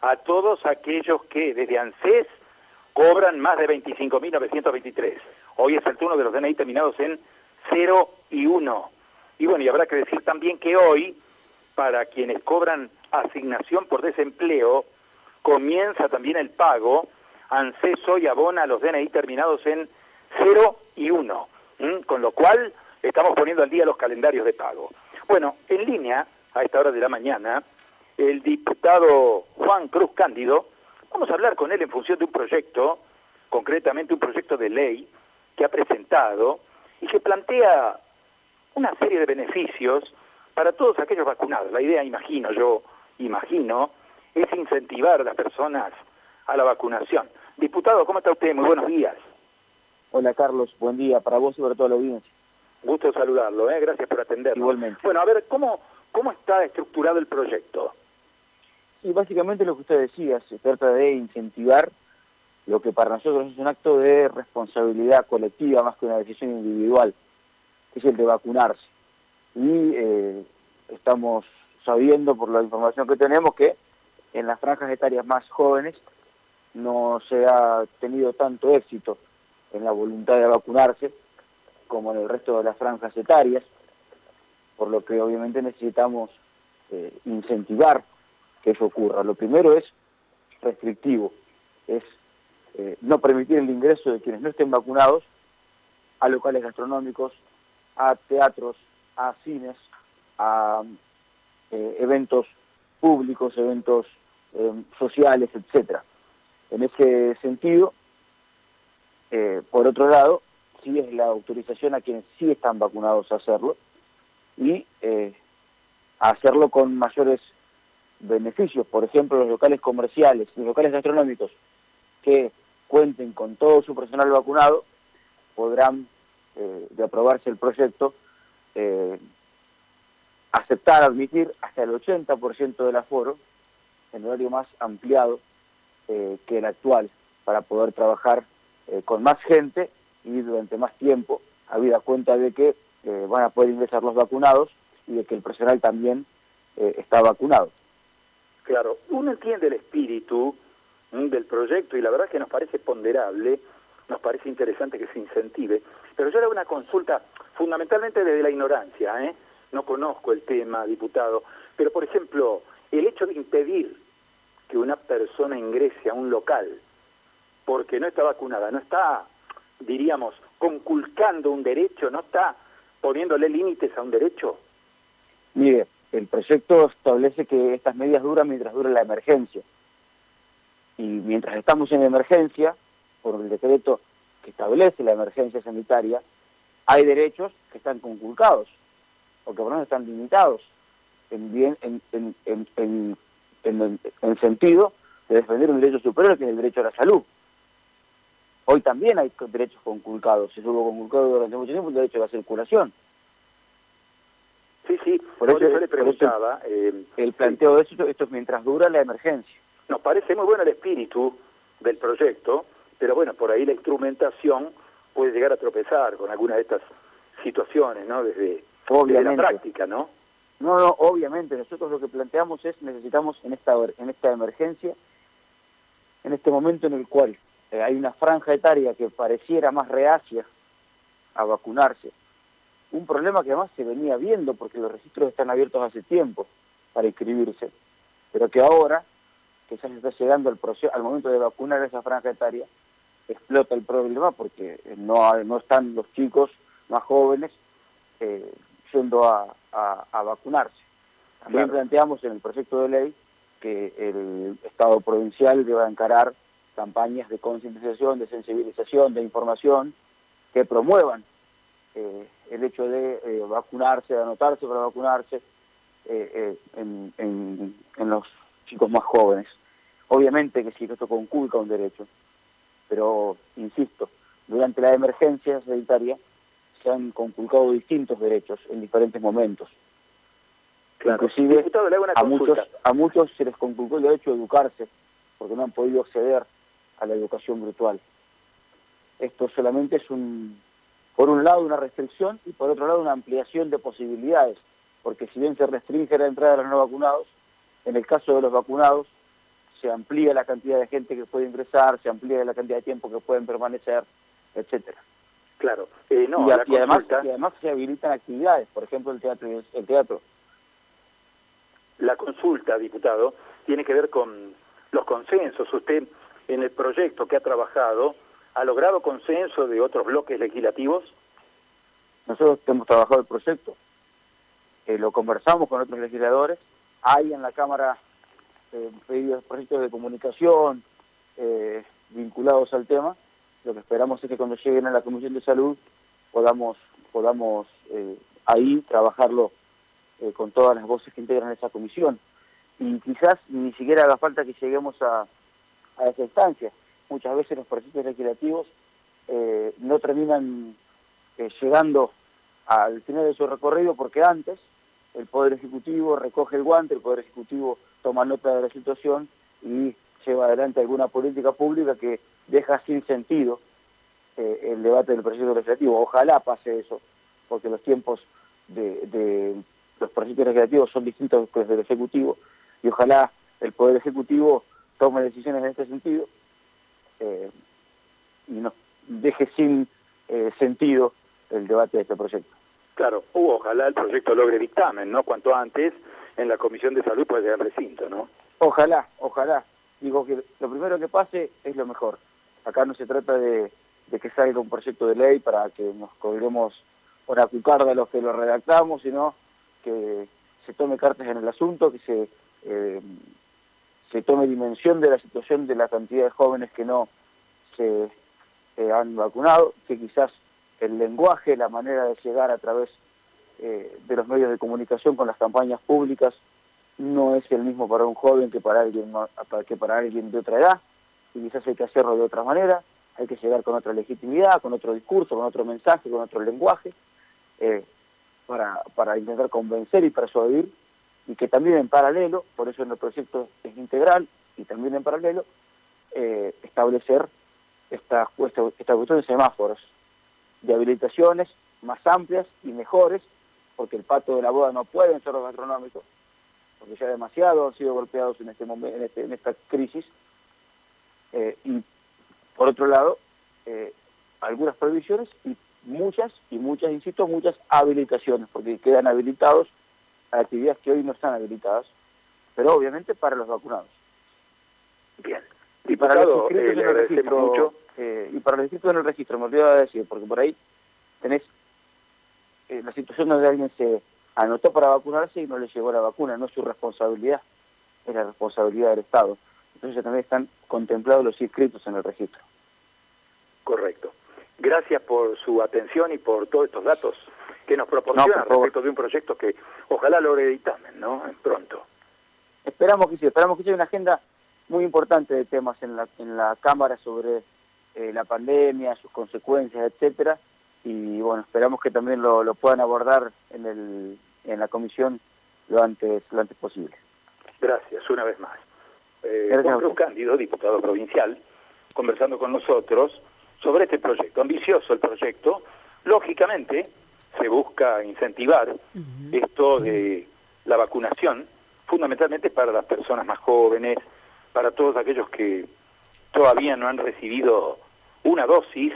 a todos aquellos que desde ANSES cobran más de 25.923. Hoy es el turno de los DNI terminados en 0 y 1. Y bueno, y habrá que decir también que hoy, para quienes cobran asignación por desempleo, comienza también el pago. ANSES hoy abona los DNI terminados en 0 y 1. Con lo cual, estamos poniendo al día los calendarios de pago. Bueno, en línea, a esta hora de la mañana, el diputado Juan Cruz Cándido, vamos a hablar con él en función de un proyecto, concretamente un proyecto de ley que ha presentado y que plantea una serie de beneficios para todos aquellos vacunados. La idea, imagino, yo imagino, es incentivar a las personas a la vacunación. Diputado, ¿cómo está usted? Muy buenos días. Hola Carlos, buen día para vos y para toda la audiencia. Gusto saludarlo, ¿eh? gracias por atendernos. Igualmente. Bueno, a ver, ¿cómo, ¿cómo está estructurado el proyecto? Sí, básicamente lo que usted decía, se trata de incentivar lo que para nosotros es un acto de responsabilidad colectiva más que una decisión individual, que es el de vacunarse. Y eh, estamos sabiendo por la información que tenemos que en las franjas etarias más jóvenes no se ha tenido tanto éxito en la voluntad de vacunarse como en el resto de las franjas etarias, por lo que obviamente necesitamos eh, incentivar que eso ocurra. Lo primero es restrictivo, es eh, no permitir el ingreso de quienes no estén vacunados a locales gastronómicos, a teatros, a cines, a eh, eventos públicos, eventos sociales, etcétera. En ese sentido, por otro lado, sí es la autorización a quienes sí están vacunados a hacerlo y eh, a hacerlo con mayores beneficios. Por ejemplo, los locales comerciales, los locales gastronómicos que cuenten con todo su personal vacunado podrán, eh, de aprobarse el proyecto, eh, aceptar, admitir hasta el 80% del aforo en horario más ampliado que el actual para poder trabajar con más gente y durante más tiempo, habida cuenta de que eh, van a poder ingresar los vacunados y de que el personal también eh, está vacunado. Claro, uno entiende el espíritu del proyecto y la verdad que nos parece ponderable, nos parece interesante que se incentive, pero yo le hago una consulta fundamentalmente desde la ignorancia, ¿eh? no conozco el tema, diputado, pero por ejemplo, el hecho de impedir que una persona ingrese a un local porque no está vacunada, no está diríamos, conculcando un derecho, no está poniéndole límites a un derecho? Mire, el proyecto establece que estas medidas duran mientras dure la emergencia. Y mientras estamos en emergencia, por el decreto que establece la emergencia sanitaria, hay derechos que están conculcados, o que por lo menos están limitados, en, bien, en, en, en, en, en sentido de defender un derecho superior, que es el derecho a la salud. Hoy también hay derechos conculcados, se hubo conculcado durante mucho tiempo el derecho a la circulación. Sí, sí, por, eso, yo le preguntaba. Eh, el planteo de eso, esto es mientras dura la emergencia. Nos parece muy bueno el espíritu del proyecto, pero bueno, por ahí la instrumentación puede llegar a tropezar con alguna de estas situaciones, ¿no? Desde, la práctica, ¿no? No, no, obviamente. Nosotros lo que planteamos es necesitamos en esta en esta emergencia, en este momento en el cual eh, hay una franja etaria que pareciera más reacia a vacunarse. Un problema que además se venía viendo porque los registros están abiertos hace tiempo para inscribirse, pero que ahora, que ya se está llegando al, proceso, al momento de vacunar esa franja etaria, explota el problema porque no, no están los chicos más jóvenes eh, yendo a, a, vacunarse. También planteamos en el proyecto de ley que el Estado provincial deba encarar campañas de concientización, de sensibilización, de información que promuevan eh, el hecho de eh, vacunarse, de anotarse para vacunarse eh, en, en, los chicos más jóvenes. Obviamente que sí, esto conculca un derecho, pero insisto, durante la emergencia sanitaria se han conculcado distintos derechos en diferentes momentos. Inclusive a muchos, a muchos se les conculcó el derecho a educarse porque no han podido acceder a la educación virtual. Esto solamente es un, por un lado una restricción y por otro lado una ampliación de posibilidades, porque si bien se restringe la entrada de los no vacunados, en el caso de los vacunados se amplía la cantidad de gente que puede ingresar, se amplía la cantidad de tiempo que pueden permanecer, etcétera. Claro, eh, no, y, la y además, y además se habilitan actividades, por ejemplo el teatro. El teatro. La consulta, diputado, tiene que ver con los consensos. Usted, en el proyecto que ha trabajado, ¿ha logrado consenso de otros bloques legislativos? Nosotros hemos trabajado el proyecto, eh, lo conversamos con otros legisladores, hay en la Cámara eh, pedidos proyectos de comunicación eh, vinculados al tema, lo que esperamos es que cuando lleguen a la Comisión de Salud podamos, podamos eh, ahí trabajarlo eh, con todas las voces que integran esa comisión. Y quizás ni siquiera haga falta que lleguemos a, a esa instancia. Muchas veces los proyectos legislativos eh, no terminan eh, llegando al final de su recorrido porque antes el Poder Ejecutivo recoge el guante, el Poder Ejecutivo toma nota de la situación y lleva adelante alguna política pública que deja sin sentido eh, el debate del proyecto legislativo. Ojalá pase eso, porque los tiempos de, de los proyectos legislativos son distintos que los del Ejecutivo y ojalá el Poder Ejecutivo tome decisiones en este sentido eh, y no deje sin eh, sentido el debate de este proyecto. Claro, ojalá el proyecto logre dictamen, ¿no? Cuanto antes en la Comisión de Salud puede llegar recinto, ¿no? Ojalá, ojalá. Digo que lo primero que pase es lo mejor. Acá no se trata de, de que salga un proyecto de ley para que nos colguemos una cucarda los que lo redactamos, sino que se tome cartas en el asunto, que se, eh, se tome dimensión de la situación de la cantidad de jóvenes que no se han vacunado, que quizás el lenguaje, la manera de llegar a través eh, de los medios de comunicación con las campañas públicas no es el mismo para un joven que para alguien que para alguien de otra edad. Y quizás hay que hacerlo de otra manera hay que llegar con otra legitimidad con otro discurso con otro mensaje con otro lenguaje eh, para para intentar convencer y persuadir y que también en paralelo por eso en el proyecto es integral y también en paralelo eh, establecer esta, esta, esta cuestión de semáforos de habilitaciones más amplias y mejores, porque el pato de la boda no puede ser los gastronómicos, porque ya demasiado han sido golpeados en este momento, en, este- en esta crisis. Eh, y por otro lado, eh, algunas prohibiciones y muchas, y muchas, insisto, muchas habilitaciones, porque quedan habilitados a actividades que hoy no están habilitadas, pero obviamente para los vacunados. Bien. Y para los inscritos eh, en el registro, mucho. eh, y para los inscritos en el registro, me olvidaba de decir, porque por ahí tenés eh, la situación donde alguien se anotó para vacunarse y no le llegó la vacuna, no es su responsabilidad, es la responsabilidad del Estado. Entonces también están contemplados los inscritos en el registro. Correcto. Gracias por su atención y por todos estos datos que nos proporciona No, respecto de un proyecto que ojalá logre dictamen, ¿no? Pronto. Esperamos que sí, esperamos que sea una agenda muy importante de temas en la, en la Cámara sobre eh, la pandemia, sus consecuencias, etcétera, y bueno, esperamos que también lo, lo puedan abordar en, el, en la comisión lo antes, lo antes posible. Gracias, una vez más. Eh, Juan Cruz. Cándido, diputado provincial, conversando con nosotros sobre este proyecto. Ambicioso el proyecto. Lógicamente, se busca incentivar esto de la vacunación, fundamentalmente para las personas más jóvenes, para todos aquellos que todavía no han recibido una dosis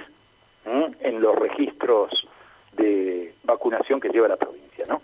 ¿m? en los registros de vacunación que lleva la provincia, ¿no?